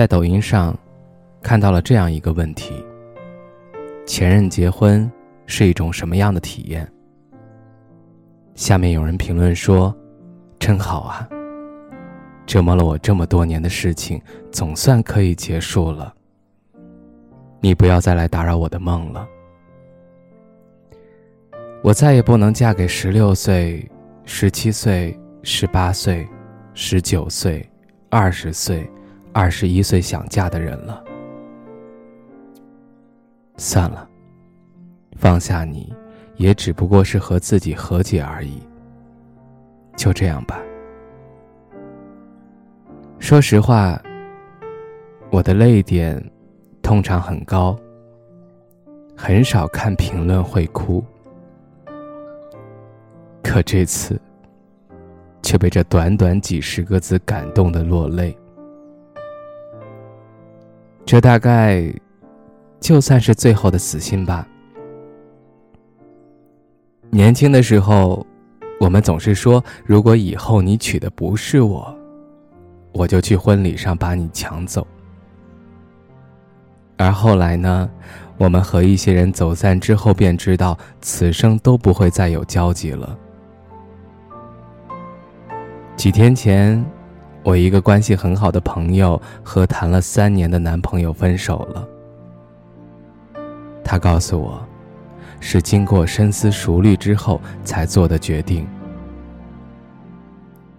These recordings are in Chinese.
在抖音上，看到了这样一个问题：前任结婚是一种什么样的体验？下面有人评论说：“真好啊，折磨了我这么多年的事情总算可以结束了。你不要再来打扰我的梦了。我再也不能嫁给十六岁、十七岁、十八岁、十九岁、二十岁。”二十一岁想嫁的人了，算了，放下你，也只不过是和自己和解而已。就这样吧。说实话，我的泪点通常很高，很少看评论会哭，可这次却被这短短几十个字感动的落泪。这大概就算是最后的死心吧。年轻的时候，我们总是说，如果以后你娶的不是我，我就去婚礼上把你抢走。而后来呢，我们和一些人走散之后，便知道此生都不会再有交集了。几天前。我一个关系很好的朋友和谈了三年的男朋友分手了。他告诉我，是经过深思熟虑之后才做的决定。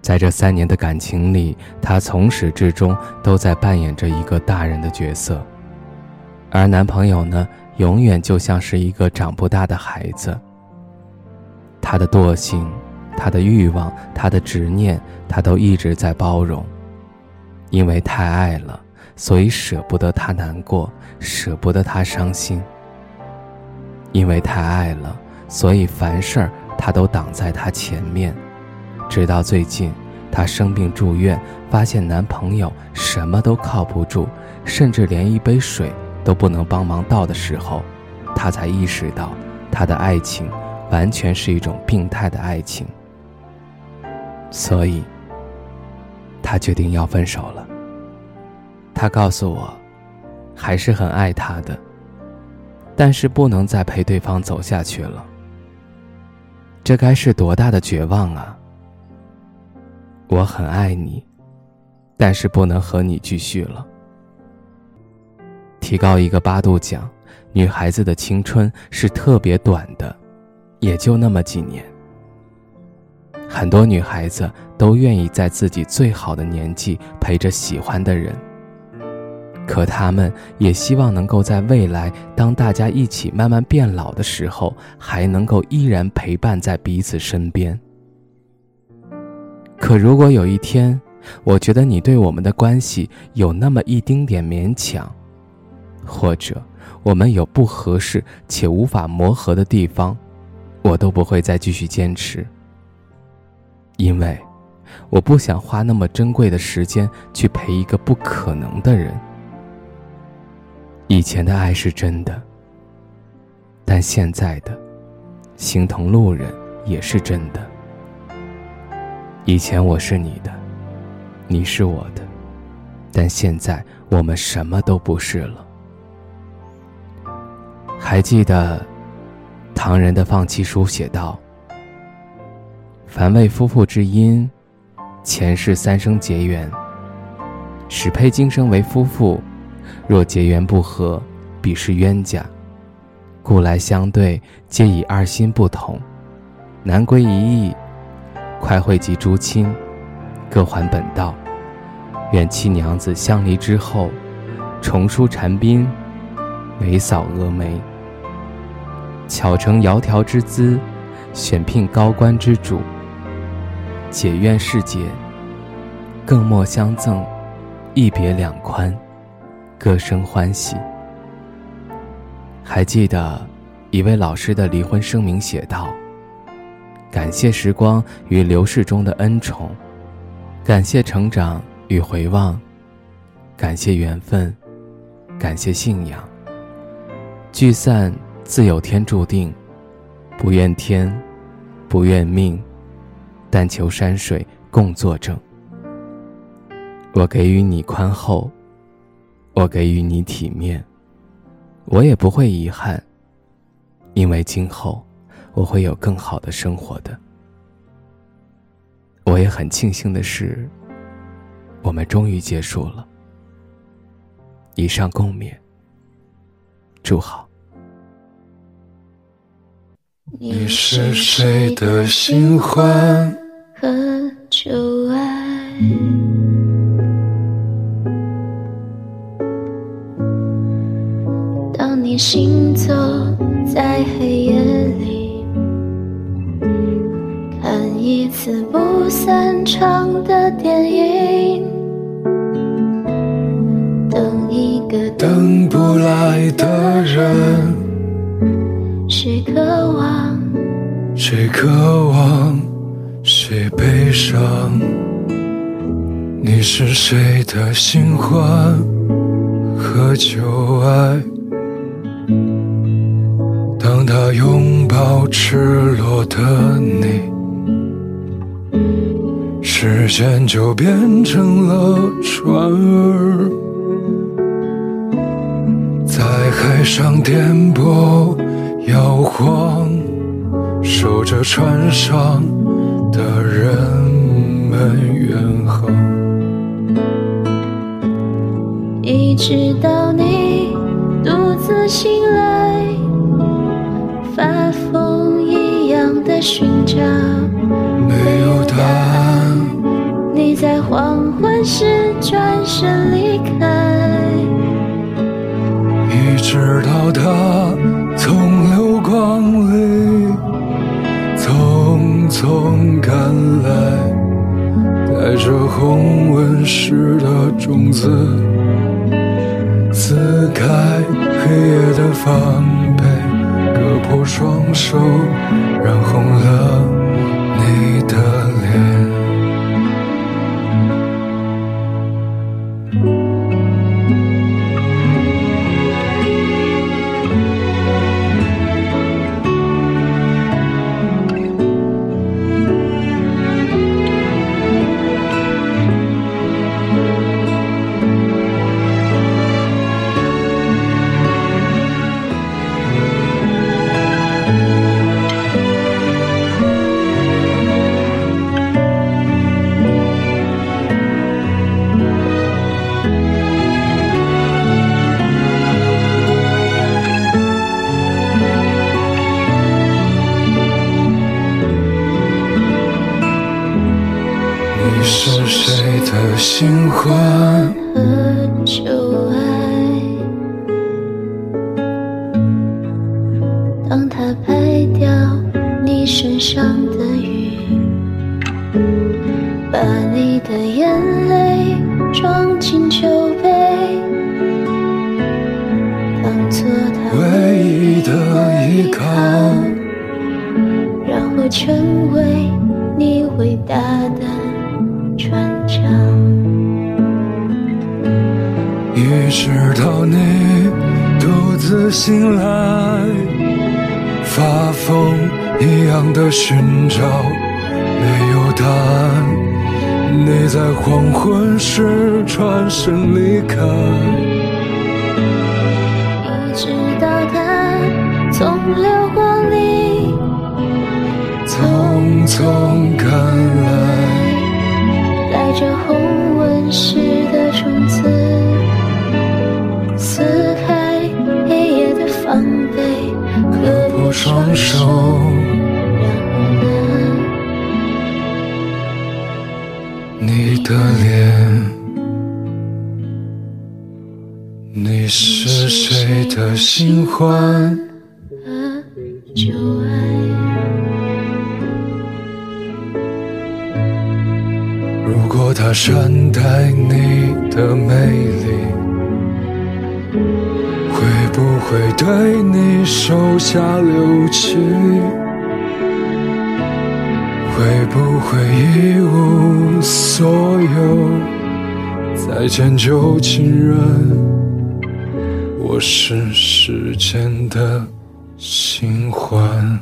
在这三年的感情里，他从始至终都在扮演着一个大人的角色，而男朋友呢，永远就像是一个长不大的孩子。他的惰性。他的欲望，他的执念，他都一直在包容，因为太爱了，所以舍不得他难过，舍不得他伤心。因为太爱了，所以凡事他都挡在他前面。直到最近，她生病住院，发现男朋友什么都靠不住，甚至连一杯水都不能帮忙倒的时候，她才意识到，她的爱情完全是一种病态的爱情。所以，他决定要分手了。他告诉我，还是很爱他的，但是不能再陪对方走下去了。这该是多大的绝望啊！我很爱你，但是不能和你继续了。提高一个八度讲，女孩子的青春是特别短的，也就那么几年。很多女孩子都愿意在自己最好的年纪陪着喜欢的人，可她们也希望能够在未来，当大家一起慢慢变老的时候，还能够依然陪伴在彼此身边。可如果有一天，我觉得你对我们的关系有那么一丁点勉强，或者我们有不合适且无法磨合的地方，我都不会再继续坚持。因为，我不想花那么珍贵的时间去陪一个不可能的人。以前的爱是真的，但现在的形同路人也是真的。以前我是你的，你是我的，但现在我们什么都不是了。还记得唐人的放弃书写道。凡为夫妇之因，前世三生结缘，始配今生为夫妇。若结缘不合，必是冤家。故来相对，皆以二心不同，难归一意。快会及诸亲，各还本道。愿七娘子相离之后，重梳蝉鬓，眉扫蛾眉，巧成窈窕之姿，选聘高官之主。解怨释结，更莫相赠，一别两宽，各生欢喜。还记得一位老师的离婚声明写道：“感谢时光与流逝中的恩宠，感谢成长与回望，感谢缘分，感谢信仰。聚散自有天注定，不怨天，不怨命，但求山水共作证。我给予你宽厚，我给予你体面。”我也不会遗憾，因为今后我会有更好的生活的。我也很庆幸的是，我们终于结束了。以上共勉，祝好。你是谁的新欢行走在黑夜里，看一次不散场的电影，等一个等不来的人。谁渴望？谁渴望？谁悲伤？你是谁的新欢和旧爱？当他拥抱赤裸的你，时间就变成了船儿，在海上颠簸摇晃，守着船上的人们远航，一直到你独自醒来。发疯一样的寻找，没有答案。你在黄昏时转身离开，一直到他从流光里匆匆赶来，带着红纹石的种子，撕开黑夜的防备。我双手，染红了让我成为你伟大的。船长，一直到你独自醒来，发疯一样的寻找，没有答案。你在黄昏时转身离开，从流光里匆匆赶来。带着红纹石的种子，撕开黑夜的防备，割破双手，你的脸。你是谁的新欢旧爱？如果。他善待你的美丽，会不会对你手下留情？会不会一无所有，再见旧情人？我是时间的新欢。